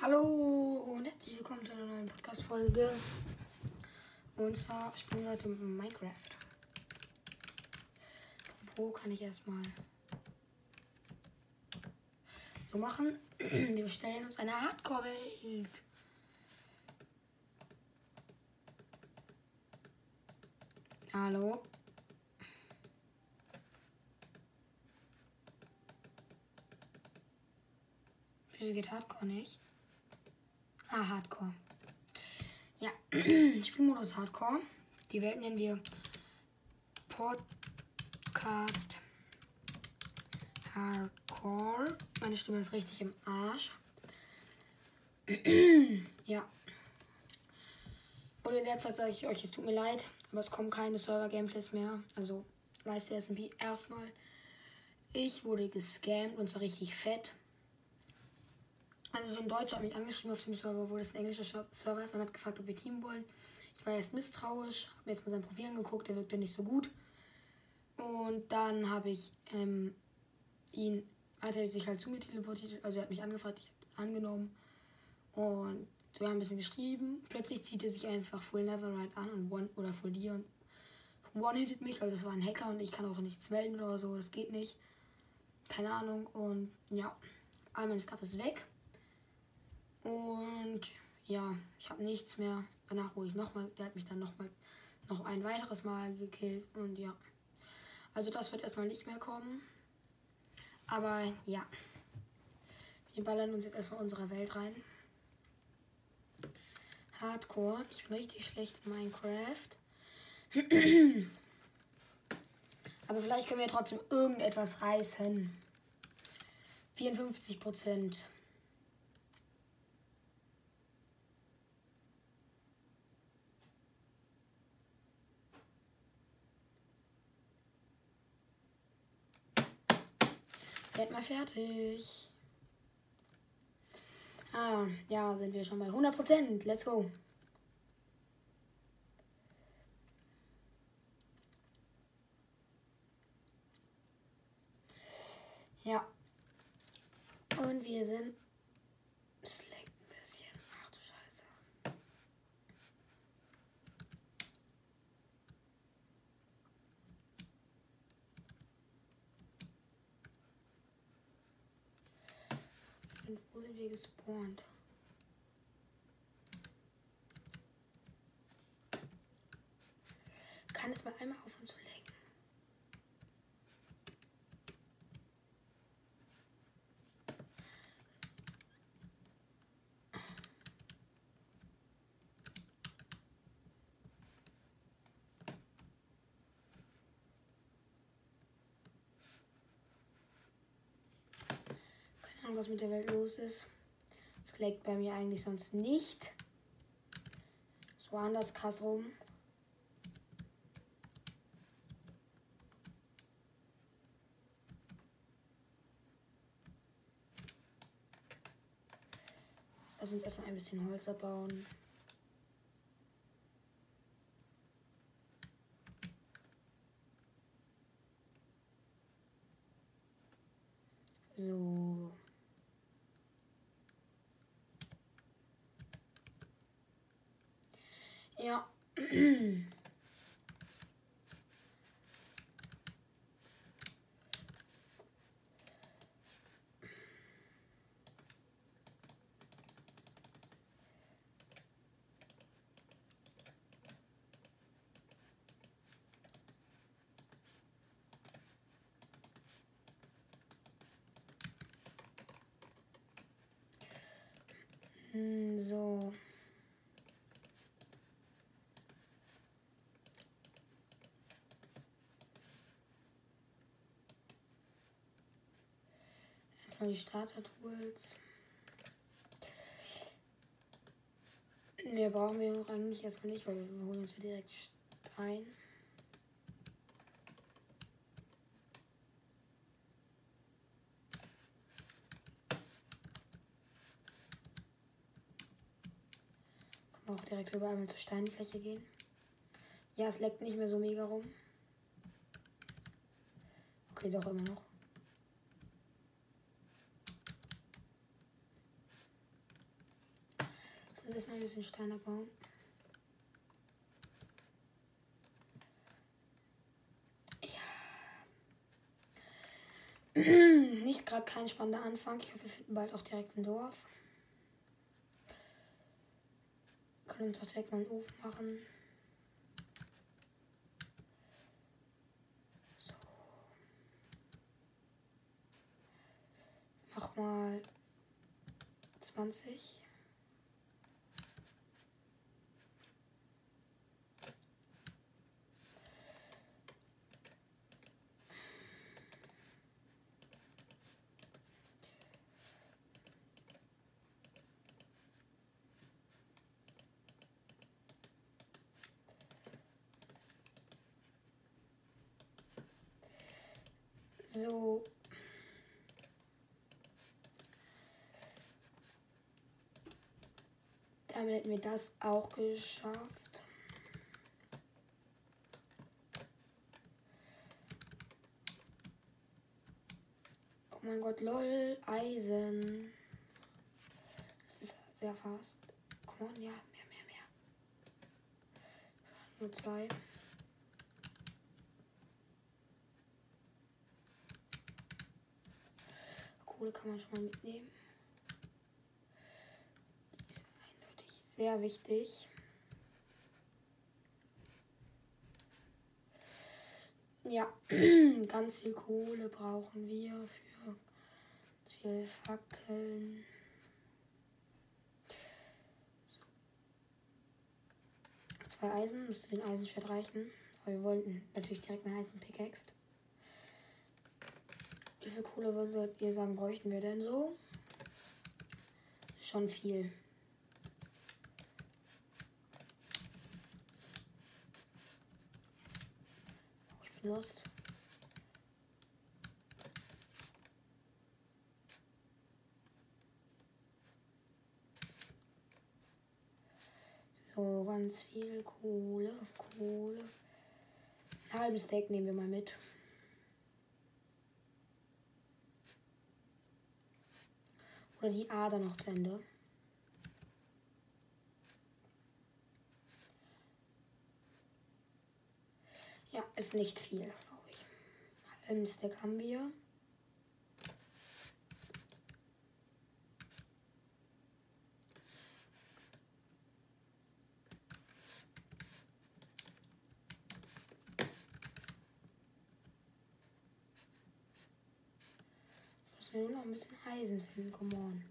Hallo und herzlich willkommen zu einer neuen Podcast-Folge. Und zwar spielen wir heute Minecraft. Wo kann ich erstmal so machen? Wir bestellen uns eine Hardcore-Welt. Hallo. Wieso geht Hardcore nicht? Ah, Hardcore. Ja, Spielmodus Hardcore. Die Welt nennen wir Podcast Hardcore. Meine Stimme ist richtig im Arsch. ja. Und in der Zeit sage ich euch, es tut mir leid, aber es kommen keine Server-Gameplays mehr. Also, weißt du, SMP erstmal. Ich wurde gescammt und zwar richtig fett. Also so ein Deutscher hat mich angeschrieben auf dem Server, wo das ein englischer Server ist und hat gefragt, ob wir teamen wollen. Ich war erst misstrauisch, habe mir jetzt mal sein Profil angeguckt, der wirkte nicht so gut. Und dann habe ich ähm, ihn, hat er sich halt zu mir teleportiert, also er hat mich angefragt, ich habe angenommen. Und so wir haben ein bisschen geschrieben. Plötzlich zieht er sich einfach Full Netherite an und One oder Full Dir und One-hitted mich, also das war ein Hacker und ich kann auch nichts melden oder so, das geht nicht. Keine Ahnung und ja, all mein Stuff ist weg. Und ja, ich habe nichts mehr. Danach wurde ich nochmal, der hat mich dann nochmal noch ein weiteres Mal gekillt. Und ja. Also das wird erstmal nicht mehr kommen. Aber ja. Wir ballern uns jetzt erstmal unsere Welt rein. Hardcore. Ich bin richtig schlecht in Minecraft. Aber vielleicht können wir trotzdem irgendetwas reißen. 54 Prozent. Fertig. Ah, ja, sind wir schon bei 100%. Let's go. Ja. Und wir sind Und wo sind wir gespawnt? Kann es mal einmal aufhören zu lenken? Was mit der Welt los ist. Es leckt bei mir eigentlich sonst nicht. So anders krass rum. Lass uns erstmal ein bisschen Holz abbauen. So. Ja. Erstmal die Starter-Tools. Mehr brauchen wir eigentlich erstmal nicht, weil wir holen uns ja direkt Stein. auch direkt rüber einmal zur Steinfläche gehen. Ja, es leckt nicht mehr so mega rum. Okay, doch immer noch. erstmal ein bisschen Stein abbauen. Ja. Nicht gerade kein spannender Anfang. Ich hoffe, wir finden bald auch direkt ein Dorf. Wir können uns auch direkt mal einen Ofen machen. So. Mach mal 20. So. Damit hätten wir das auch geschafft. Oh mein Gott, lol, Eisen. Das ist sehr fast. Komm on, ja, mehr, mehr, mehr. Nur zwei. Kohle kann man schon mal mitnehmen. Die ist eindeutig sehr wichtig. Ja, ganz viel Kohle brauchen wir für Zielfackeln. So. Zwei Eisen müsste den Eisenschwert reichen. Aber wir wollten natürlich direkt eine Eisenpickaxe. Wie viel Kohle würdet ihr sagen, bräuchten wir denn so? Schon viel. Oh, ich bin lost. So, ganz viel Kohle, Kohle. Ein halbes Steak nehmen wir mal mit. Oder die Ader noch zu Ende. Ja, ist nicht viel, glaube ich. Halben Stack haben wir. Nur noch ein bisschen Eisen finden, come on.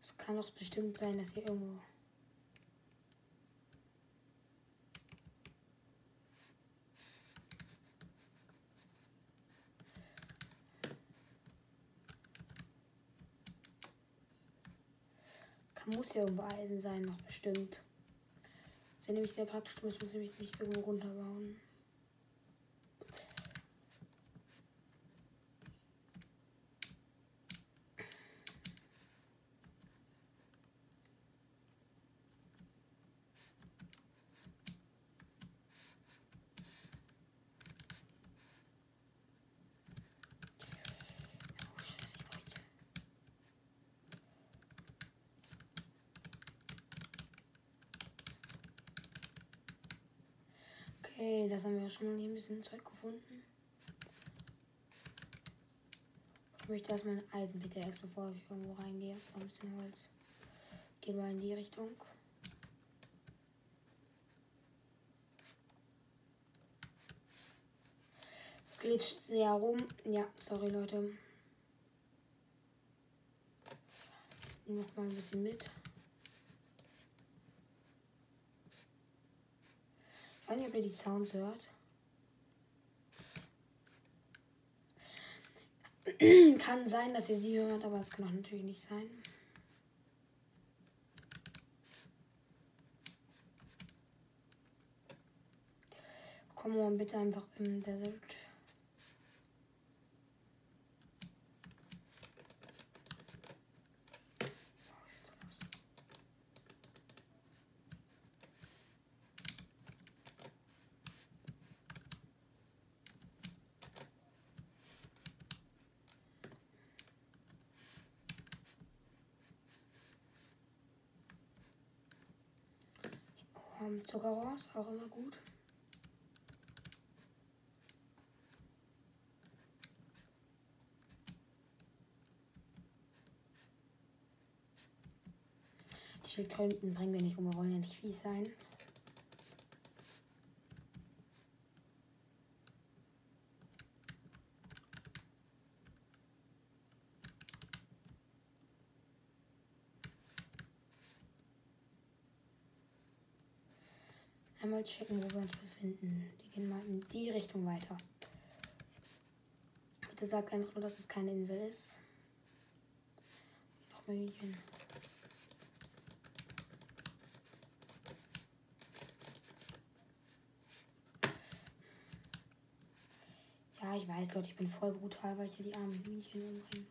Es kann doch bestimmt sein, dass hier irgendwo. Kann, muss ja irgendwo Eisen sein, noch bestimmt. Das ist ja nämlich sehr praktisch, du musst nämlich nicht irgendwo runterbauen. Oh, scheiße, ich wollte. Okay, das haben wir schon mal hier ein bisschen Zeug gefunden. Ich möchte erstmal eine Eisenpickaxe, bevor ich irgendwo reingehe. Ein bisschen Holz. Gehen wir in die Richtung. Es glitscht sehr rum. Ja, sorry Leute. Noch mal ein bisschen mit. Ich weiß nicht, ob ihr die Sounds hört. kann sein, dass ihr sie hört, aber es kann auch natürlich nicht sein. Komm mal bitte einfach im Desert. Komm, Zuckerrohr auch immer gut. Die Schildkröten bringen wir nicht um, wir wollen ja nicht fies sein. Einmal checken, wo wir uns befinden. Die gehen mal in die Richtung weiter. Bitte sagt einfach nur, dass es keine Insel ist. Noch mal Hühnchen. Ja, ich weiß, Leute, ich bin voll brutal, weil ich hier die armen Hühnchen umbringe.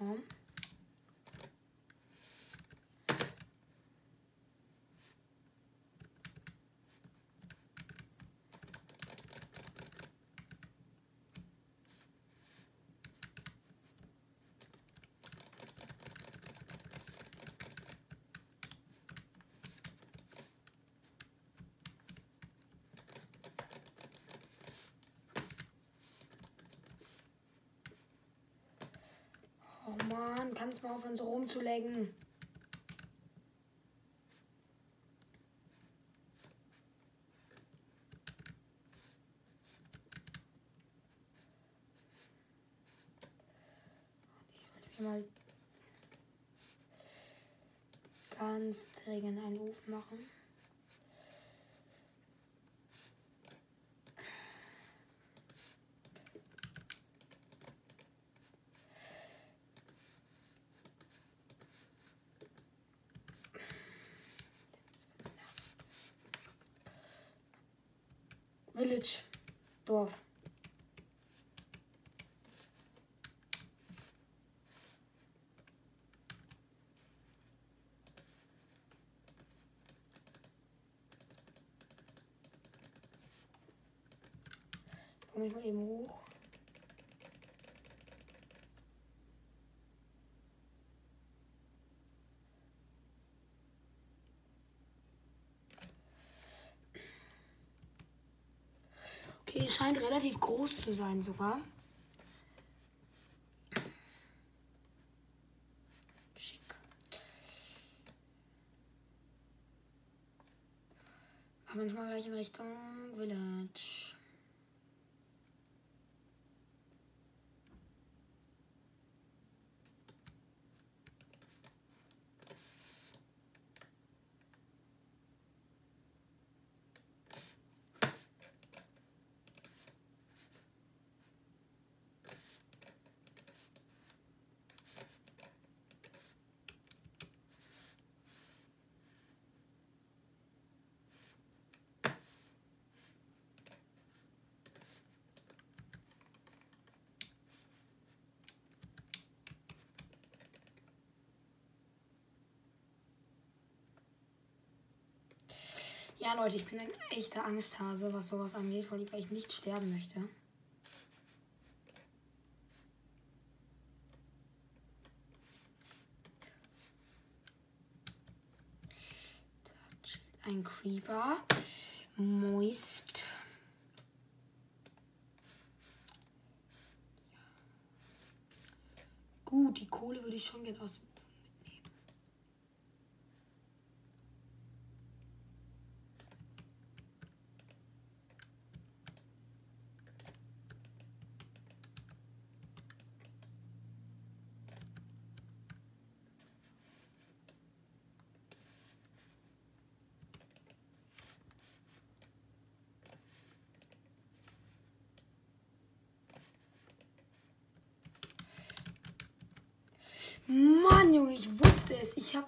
Komm. Oh Mann, kannst mal aufhören, so rumzulegen. Ich sollte mir mal ganz dringend einen Ofen machen. Village. Dorf. Ich mal eben hoch. Okay, scheint relativ groß zu sein sogar. Schick. Machen wir uns mal gleich in Richtung Village. Ja, Leute, ich bin ein echter Angsthase, was sowas angeht, weil ich nicht sterben möchte. Ein Creeper. Moist. Gut, die Kohle würde ich schon gerne aus dem Mann, Junge, ich wusste es. Ich habe